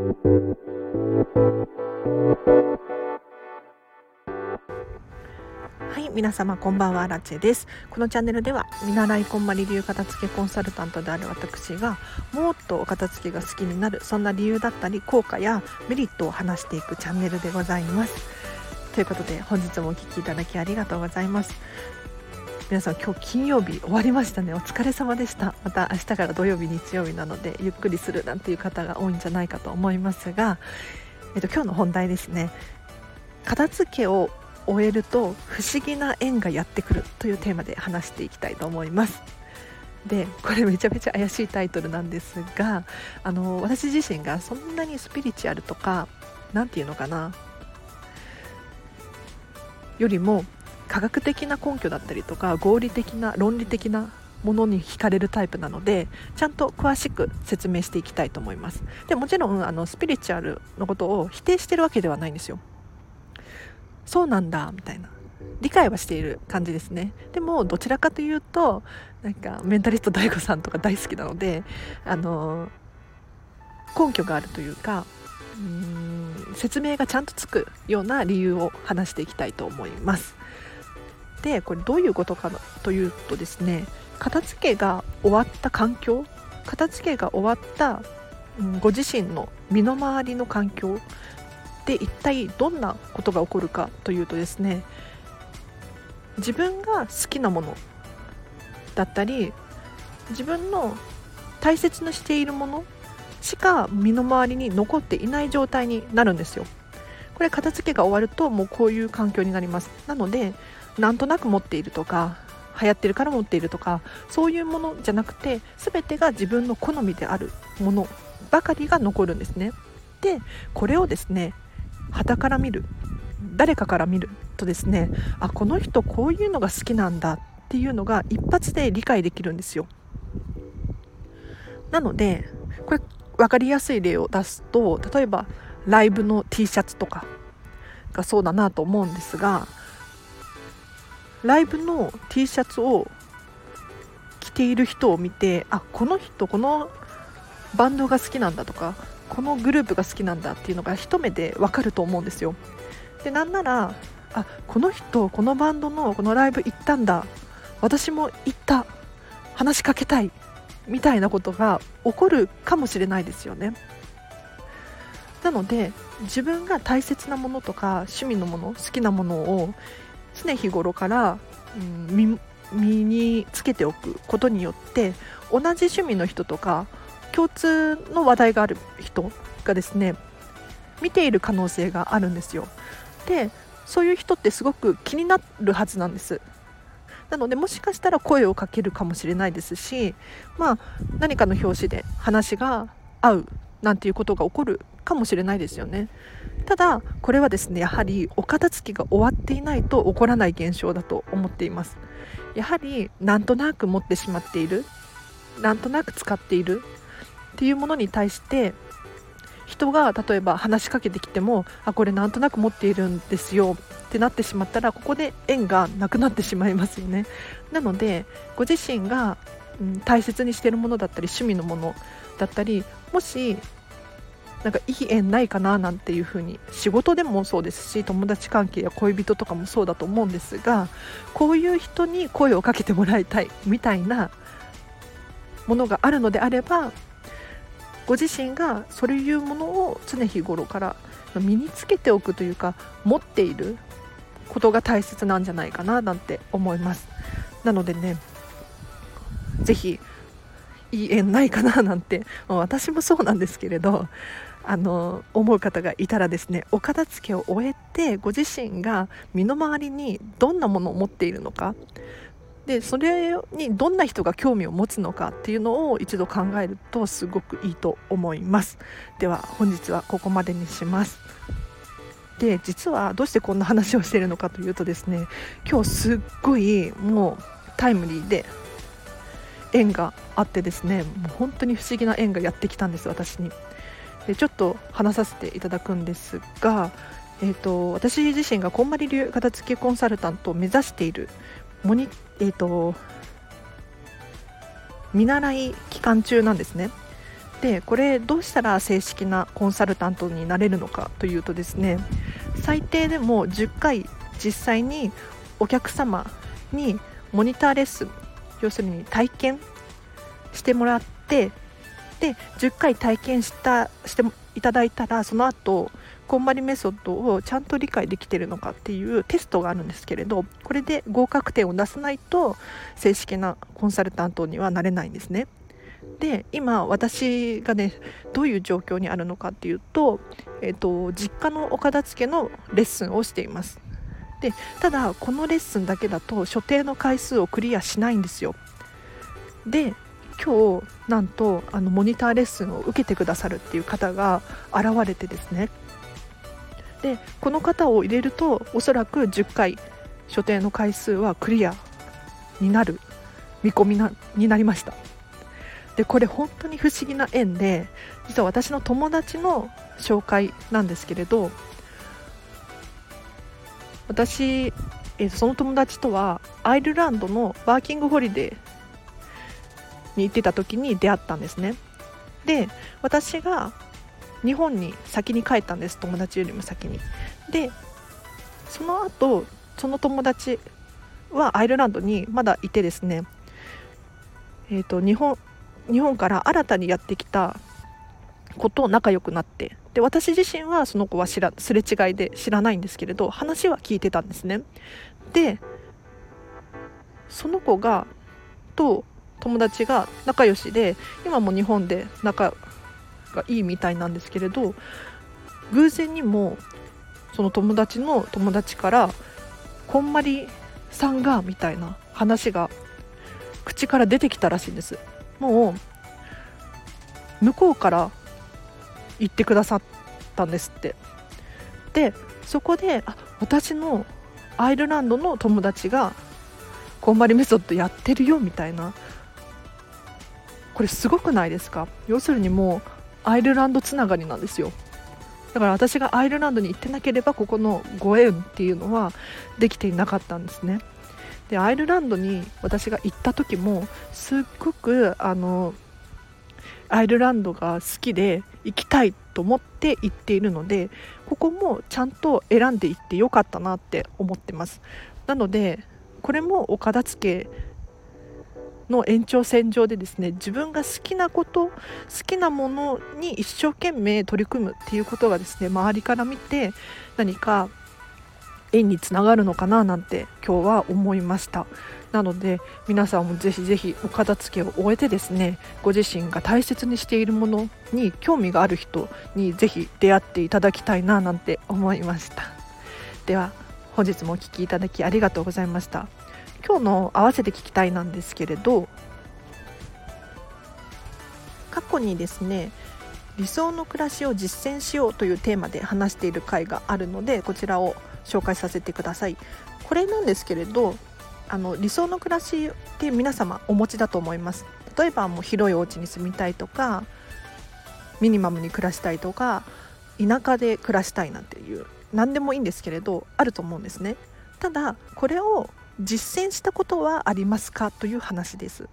はい皆様こんばんは。ラチェです。このチャンネルでは見習いこんまり流片付けコンサルタントである私がもっとお片付けが好きになるそんな理由だったり効果やメリットを話していくチャンネルでございます。ということで本日もお聴きいただきありがとうございます。皆さん今日金曜日終わりましたね。お疲れ様でした。また明日から土曜日日曜日なのでゆっくりするなんていう方が多いんじゃないかと思いますが、えっと、今日の本題ですね。片付けを終えると不思議な縁がやってくるというテーマで話していきたいと思います。でこれめちゃめちゃ怪しいタイトルなんですがあの私自身がそんなにスピリチュアルとか何て言うのかなよりも科学的な根拠だったりとか合理的な論理的なものに惹かれるタイプなのでちゃんと詳しく説明していきたいと思います。でもちろんあのスピリチュアルのことを否定してるわけではないんですよ。そうなんだみたいな。理解はしている感じですね。でもどちらかというとなんかメンタリスト DAIGO さんとか大好きなのであの根拠があるというかうーん説明がちゃんとつくような理由を話していきたいと思います。でこれどういうことかというとですね片付けが終わった環境片付けが終わった、うん、ご自身の身の回りの環境で一体どんなことが起こるかというとですね自分が好きなものだったり自分の大切にしているものしか身の回りに残っていない状態になるんですよ。これ片付けが終わるともうこういう環境になります。なのでなんとなく持っているとか流行ってるから持っているとかそういうものじゃなくて全てが自分の好みであるものばかりが残るんですね。でこれをですね旗から見る誰かから見るとですねあこの人こういうのが好きなんだっていうのが一発で理解できるんですよ。なのでこれ分かりやすい例を出すと例えばライブの T シャツとかがそうだなと思うんですがライブの T シャツを着ている人を見てあこの人このバンドが好きなんだとかこのグループが好きなんだっていうのが一目でわかると思うんですよ。でなんならあこの人このバンドのこのライブ行ったんだ私も行った話しかけたいみたいなことが起こるかもしれないですよね。なので自分が大切なものとか趣味のもの好きなものを常日頃から、うん、身につけておくことによって同じ趣味の人とか共通の話題がある人がですね見ている可能性があるんですよ。でそういう人ってすごく気になるはずなんです。なのでもしかしたら声をかけるかもしれないですしまあ何かの表紙で話が合うなんていうことが起こるかもしれないですよね。ただこれはですねやはりお片付けが終わっていないと起こらない現象だと思っています。やはりなんとなく持ってしまっているなんとなく使っているっていうものに対して人が例えば話しかけてきてもあこれなんとなく持っているんですよってなってしまったらここで縁がなくなってしまいますよね。なのでご自身が、うん、大切にしているものだったり趣味のものだったりもしなんかいい縁ないかななんていう風に仕事でもそうですし友達関係や恋人とかもそうだと思うんですがこういう人に声をかけてもらいたいみたいなものがあるのであればご自身がそういうものを常日頃から身につけておくというか持っていることが大切なんじゃないかななんて思います。なのでね是非いい縁ないかななんて私もそうなんですけれどあの思う方がいたらですねお片付けを終えてご自身が身の回りにどんなものを持っているのか。でそれにどんな人が興味を持つのかっていうのを一度考えるとすごくいいと思います。では本日はここまでにします。で実はどうしてこんな話をしているのかというとですね今日すっごいもうタイムリーで縁があってですねもう本当に不思議な縁がやってきたんです私に。でちょっと話させていただくんですが、えーと、私自身がこんまり流片付けコンサルタントを目指しているモニ、えーと、見習い期間中なんですね。でこれどうしたら正式なコンサルタントになれるのかというとですね最低でも10回実際にお客様にモニターレッスン要するに体験してもらってで10回体験したしていただいたらその後こんまりメソッドをちゃんと理解できてるのかっていうテストがあるんですけれどこれで合格点を出さないと正式なコンサルタントにはなれないんですね。で今私がねどういう状況にあるのかっていうと,、えーと、実家のお片付けのレッスンをしています。でただこのレッスンだけだと所定の回数をクリアしないんですよ。で今日なんとあのモニターレッスンを受けてくださるっていう方が現れてですね。でこの方を入れるとおそらく10回所定の回数はクリアになる見込みなになりました。でこれ本当に不思議な縁で実は私の友達の紹介なんですけれど私、え、その友達とはアイルランドのワーキングホリデーに行ってた時に出会ったんですね。で私が日本に先に帰ったんです。友達よりも先に。でその後その友達はアイルランドにまだいてですね。えーと、日本日本から新たにやってきた子と仲良くなって。で私自身はその子は知らすれ違いで知らないんですけれど話は聞いてたんですね。でその子がと友達が仲良しで今も日本で仲がいいみたいなんですけれど偶然にもその友達の友達からこんまりさんがみたいな話が口から出てきたらしいんです。もう向こうから言ってくださったんですって。でそこであ私のアイルランドの友達がこんまりメソッドやってるよみたいなこれすごくないですか？要するにもうアイルランドつながりなんですよ。だから私がアイルランドに行ってなければここのご縁っていうのはできていなかったんですね。でアイルランドに私が行った時もすっごくあのアイルランドが好きで行きたいと思って行っているのでここもちゃんと選んでいってよかったなって思ってます。なのでこれもお片付けの延長線上でですね自分が好きなこと好きなものに一生懸命取り組むっていうことがですね周りから見て何か縁につながるのかななんて今日は思いました。なので皆さんもぜひぜひお片付けを終えてですねご自身が大切にしているものに興味がある人にぜひ出会っていただきたいななんて思いました。では本日もお聴きいただきありがとうございました。今日の合わせて聞きたいなんですけれど過去にですね理想の暮らしを実践しようというテーマで話している回があるのでこちらを紹介させてください。これなんですけれどあの理想の暮らしって皆様お持ちだと思います。例えばもう広いお家に住みたいとかミニマムに暮らしたいとか田舎で暮らしたいなんていう何でもいいんですけれどあると思うんですね。ただこれを実践したことはありますかという話です。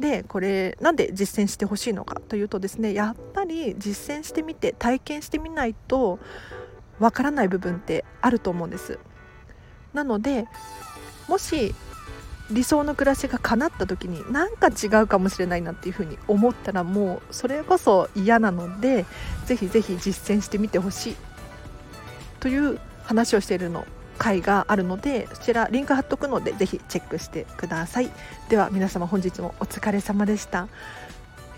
でこれなんで実践してほしいのかというとですねやっぱり実践してみて体験してみないとわからない部分ってあると思うんです。なのでもし理想の暮らしが叶った時になんか違うかもしれないなっていうふうに思ったらもうそれこそ嫌なのでぜひぜひ実践してみてほしいという話をしているの回があるのでそちらリンク貼っとくのでぜひチェックしてください。では皆様本日もお疲れ様でした。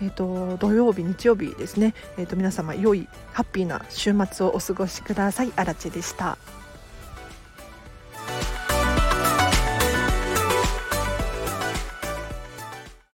えーと、土曜日日曜日ですね、えーと皆様良いハッピーな週末をお過ごしください。あらでした。